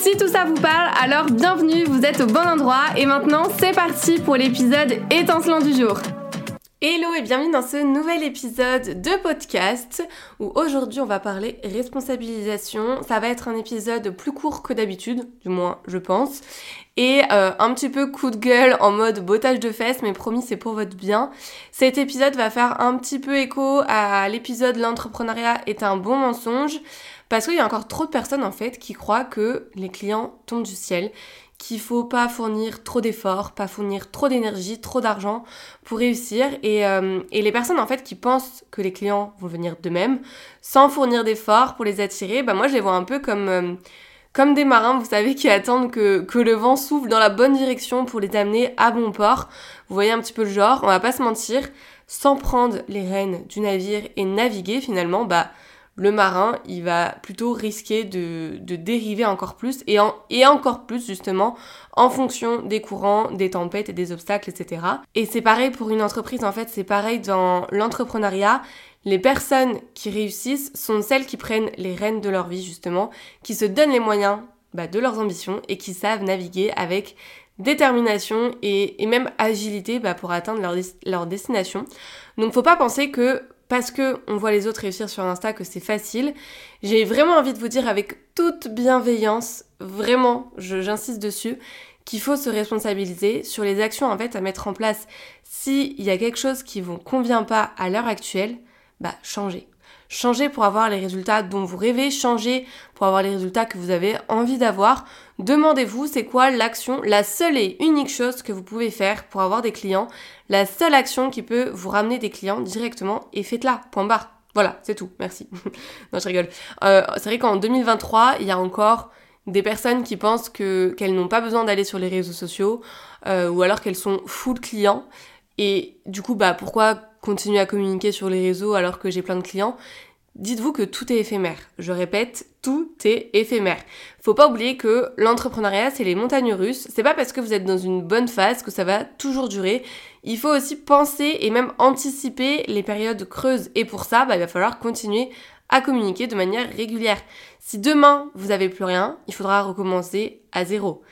Si tout ça vous parle, alors bienvenue, vous êtes au bon endroit et maintenant c'est parti pour l'épisode étincelant du jour. Hello et bienvenue dans ce nouvel épisode de podcast où aujourd'hui on va parler responsabilisation. Ça va être un épisode plus court que d'habitude, du moins je pense, et euh, un petit peu coup de gueule en mode bottage de fesses, mais promis c'est pour votre bien. Cet épisode va faire un petit peu écho à l'épisode L'entrepreneuriat est un bon mensonge. Parce qu'il y a encore trop de personnes en fait qui croient que les clients tombent du ciel, qu'il faut pas fournir trop d'efforts, pas fournir trop d'énergie, trop d'argent pour réussir. Et, euh, et, les personnes en fait qui pensent que les clients vont venir d'eux-mêmes, sans fournir d'efforts pour les attirer, bah moi je les vois un peu comme, euh, comme des marins, vous savez, qui attendent que, que le vent souffle dans la bonne direction pour les amener à bon port. Vous voyez un petit peu le genre, on va pas se mentir, sans prendre les rênes du navire et naviguer finalement, bah le marin, il va plutôt risquer de, dériver encore plus et, encore plus justement en fonction des courants, des tempêtes et des obstacles, etc. Et c'est pareil pour une entreprise, en fait, c'est pareil dans l'entrepreneuriat. Les personnes qui réussissent sont celles qui prennent les rênes de leur vie, justement, qui se donnent les moyens bah, de leurs ambitions et qui savent naviguer avec détermination et, même agilité bah, pour atteindre leur, leur destination. Donc faut pas penser que parce que on voit les autres réussir sur Insta que c'est facile. J'ai vraiment envie de vous dire avec toute bienveillance, vraiment, j'insiste dessus, qu'il faut se responsabiliser sur les actions en fait à mettre en place. S'il y a quelque chose qui vous convient pas à l'heure actuelle, bah changez. Changez pour avoir les résultats dont vous rêvez, changez pour avoir les résultats que vous avez envie d'avoir. Demandez-vous c'est quoi l'action, la seule et unique chose que vous pouvez faire pour avoir des clients, la seule action qui peut vous ramener des clients directement et faites-la, point barre. Voilà, c'est tout, merci. non, je rigole. Euh, c'est vrai qu'en 2023, il y a encore des personnes qui pensent que qu'elles n'ont pas besoin d'aller sur les réseaux sociaux euh, ou alors qu'elles sont full clients et du coup bah pourquoi continuer à communiquer sur les réseaux alors que j'ai plein de clients. Dites-vous que tout est éphémère. Je répète, tout est éphémère. Faut pas oublier que l'entrepreneuriat, c'est les montagnes russes. C'est pas parce que vous êtes dans une bonne phase que ça va toujours durer. Il faut aussi penser et même anticiper les périodes creuses. Et pour ça, bah, il va falloir continuer à communiquer de manière régulière. Si demain, vous avez plus rien, il faudra recommencer à zéro.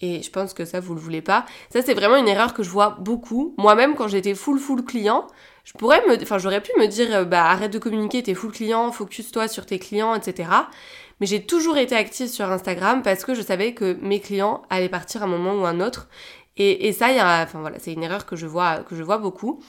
Et je pense que ça, vous le voulez pas. Ça, c'est vraiment une erreur que je vois beaucoup. Moi-même, quand j'étais full full client, pourrais me, enfin, j'aurais pu me dire, euh, bah, arrête de communiquer, t'es full client, focus-toi sur tes clients, etc. Mais j'ai toujours été active sur Instagram parce que je savais que mes clients allaient partir à un moment ou un autre. Et, ça, enfin voilà, c'est une erreur que je vois, que je vois beaucoup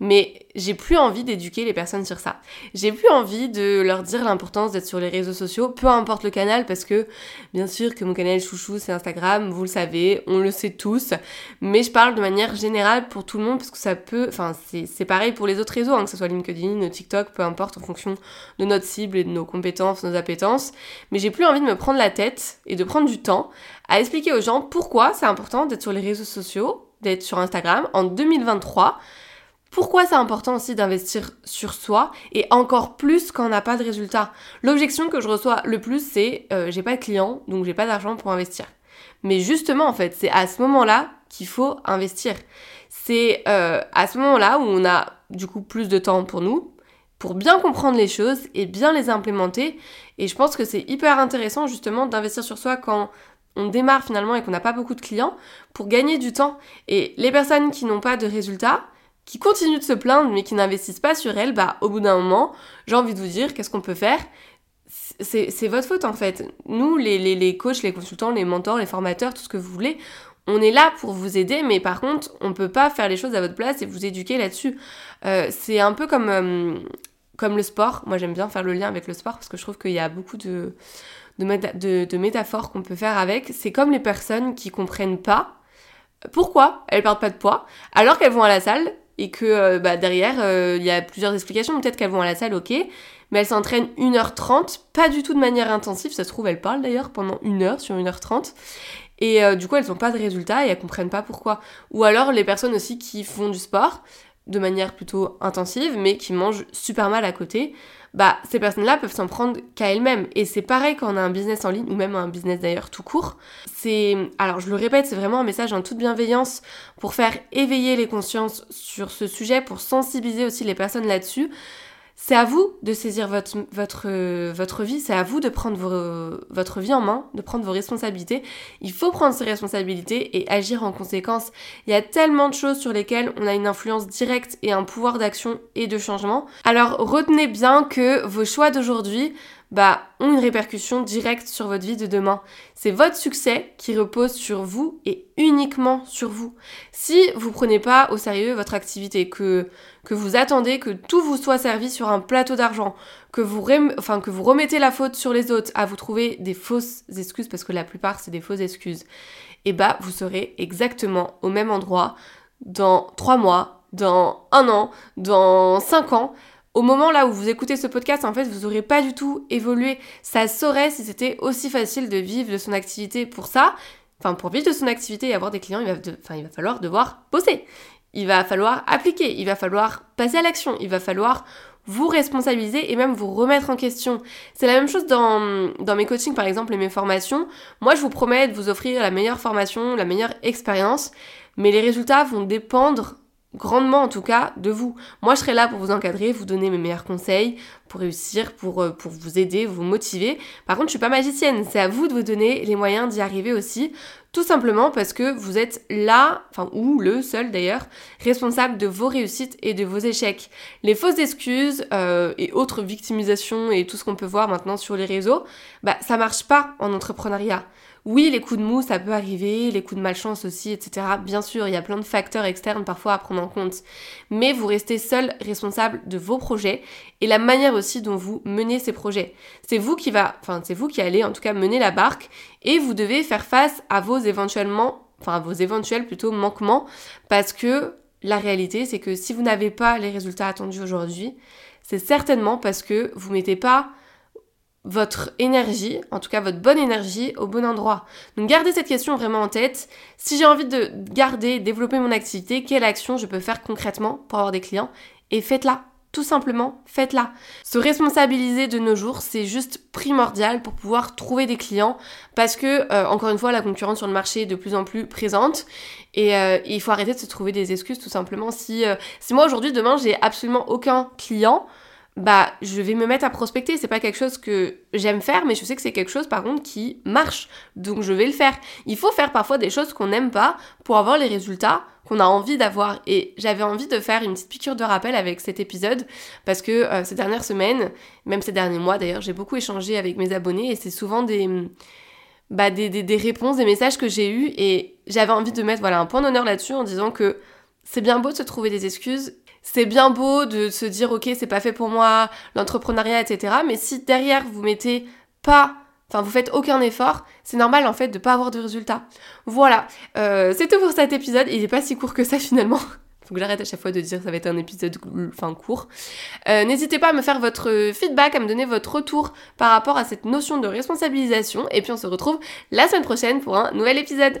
mais j'ai plus envie d'éduquer les personnes sur ça. J'ai plus envie de leur dire l'importance d'être sur les réseaux sociaux, peu importe le canal, parce que bien sûr que mon canal chouchou c'est Instagram, vous le savez, on le sait tous, mais je parle de manière générale pour tout le monde parce que ça peut, enfin c'est pareil pour les autres réseaux, hein, que ce soit LinkedIn, TikTok, peu importe, en fonction de notre cible et de nos compétences, nos appétences, mais j'ai plus envie de me prendre la tête et de prendre du temps à expliquer aux gens pourquoi c'est important d'être sur les réseaux sociaux, d'être sur Instagram. En 2023 pourquoi c'est important aussi d'investir sur soi et encore plus quand on n'a pas de résultat? L'objection que je reçois le plus c'est euh, j'ai pas de clients donc j'ai pas d'argent pour investir. Mais justement en fait c'est à ce moment-là qu'il faut investir. C'est euh, à ce moment-là où on a du coup plus de temps pour nous, pour bien comprendre les choses et bien les implémenter. Et je pense que c'est hyper intéressant justement d'investir sur soi quand on démarre finalement et qu'on n'a pas beaucoup de clients pour gagner du temps. Et les personnes qui n'ont pas de résultats, qui continuent de se plaindre mais qui n'investissent pas sur elles, bah au bout d'un moment, j'ai envie de vous dire, qu'est-ce qu'on peut faire? C'est votre faute en fait. Nous, les, les, les, coachs, les consultants, les mentors, les formateurs, tout ce que vous voulez, on est là pour vous aider, mais par contre, on peut pas faire les choses à votre place et vous éduquer là-dessus. Euh, c'est un peu comme, euh, comme le sport. Moi, j'aime bien faire le lien avec le sport parce que je trouve qu'il y a beaucoup de, de, de métaphores qu'on peut faire avec. C'est comme les personnes qui comprennent pas pourquoi elles perdent pas de poids alors qu'elles vont à la salle et que euh, bah, derrière, euh, il y a plusieurs explications. Peut-être qu'elles vont à la salle, ok, mais elles s'entraînent 1h30, pas du tout de manière intensive, ça se trouve, elles parlent d'ailleurs pendant une heure sur 1h30. et euh, du coup elles n'ont pas de résultats et elles comprennent pas pourquoi. Ou alors les personnes aussi qui font du sport de manière plutôt intensive mais qui mangent super mal à côté, bah ces personnes-là peuvent s'en prendre qu'à elles-mêmes. Et c'est pareil quand on a un business en ligne ou même un business d'ailleurs tout court. C'est alors je le répète, c'est vraiment un message en toute bienveillance pour faire éveiller les consciences sur ce sujet, pour sensibiliser aussi les personnes là-dessus. C'est à vous de saisir votre, vie, c'est à vous de prendre votre vie en main, de prendre vos responsabilités. Il faut prendre ses responsabilités et agir en conséquence. Il y a tellement de choses sur lesquelles on a une influence directe et un pouvoir d'action et de changement. Alors retenez bien que vos choix d'aujourd'hui bah, ont une répercussion directe sur votre vie de demain. C'est votre succès qui repose sur vous et uniquement sur vous. Si vous prenez pas au sérieux votre activité, que, que vous attendez que tout vous soit servi sur un plateau d'argent, que vous, vous remettez la faute sur les autres, à vous trouver des fausses excuses, parce que la plupart c'est des fausses excuses, et bah vous serez exactement au même endroit dans trois mois, dans un an, dans cinq ans, au moment là où vous écoutez ce podcast, en fait, vous n'aurez pas du tout évolué. Ça saurait si c'était aussi facile de vivre de son activité. Pour ça, enfin, pour vivre de son activité et avoir des clients, il va, il va falloir devoir bosser. Il va falloir appliquer, il va falloir passer à l'action, il va falloir vous responsabiliser et même vous remettre en question. C'est la même chose dans, mes coachings par exemple et mes formations. Moi je vous promets de vous offrir la meilleure formation, la meilleure expérience, mais les résultats vont dépendre grandement en tout cas de vous. Moi je serai là pour vous encadrer, vous donner mes meilleurs conseils pour réussir, pour, euh, pour vous aider, vous motiver. Par contre je suis pas magicienne, c'est à vous de vous donner les moyens d'y arriver aussi, tout simplement parce que vous êtes là, enfin ou le seul d'ailleurs, responsable de vos réussites et de vos échecs. Les fausses excuses euh, et autres victimisations et tout ce qu'on peut voir maintenant sur les réseaux, bah ça marche pas en entrepreneuriat. Oui, les coups de mou, ça peut arriver, les coups de malchance aussi, etc. Bien sûr, il y a plein de facteurs externes parfois à prendre en compte. Mais vous restez seul responsable de vos projets et la manière aussi dont vous menez ces projets. C'est vous qui va, enfin, c'est vous qui allez en tout cas mener la barque et vous devez faire face à vos éventuellement, vos éventuels plutôt manquements parce que la réalité, c'est que si vous n'avez pas les résultats attendus aujourd'hui, c'est certainement parce que vous mettez pas votre énergie, en tout cas votre bonne énergie, au bon endroit. Donc gardez cette question vraiment en tête. Si j'ai envie de garder, développer mon activité, quelle action je peux faire concrètement pour avoir des clients? Et faites-la. Tout simplement, faites-la. Se responsabiliser de nos jours, c'est juste primordial pour pouvoir trouver des clients parce que, euh, encore une fois, la concurrence sur le marché est de plus en plus présente et, euh, il faut arrêter de se trouver des excuses tout simplement. Si, euh, si moi aujourd'hui, demain, j'ai absolument aucun client, bah je vais me mettre à prospecter. C'est pas quelque chose que j'aime faire, mais je sais que c'est quelque chose par contre qui marche. Donc je vais le faire. Il faut faire parfois des choses qu'on n'aime pas pour avoir les résultats qu'on a envie d'avoir. Et j'avais envie de faire une petite piqûre de rappel avec cet épisode parce que euh, ces dernières semaines, même ces derniers mois d'ailleurs, j'ai beaucoup échangé avec mes abonnés et c'est souvent des, bah, des, des, des réponses, des messages que j'ai eus et j'avais envie de mettre voilà, un point d'honneur là-dessus en disant que c'est bien beau de se trouver des excuses c'est bien beau de se dire ok c'est pas fait pour moi, l'entrepreneuriat, etc. Mais si derrière vous mettez pas, enfin vous faites aucun effort, c'est normal en fait de pas avoir de résultats. Voilà, euh, c'est tout pour cet épisode. Il est pas si court que ça finalement. Faut que j'arrête à chaque fois de dire ça va être un épisode enfin court. Euh, n'hésitez pas à me faire votre feedback, à me donner votre retour par rapport à cette notion de responsabilisation. Et puis on se retrouve la semaine prochaine pour un nouvel épisode.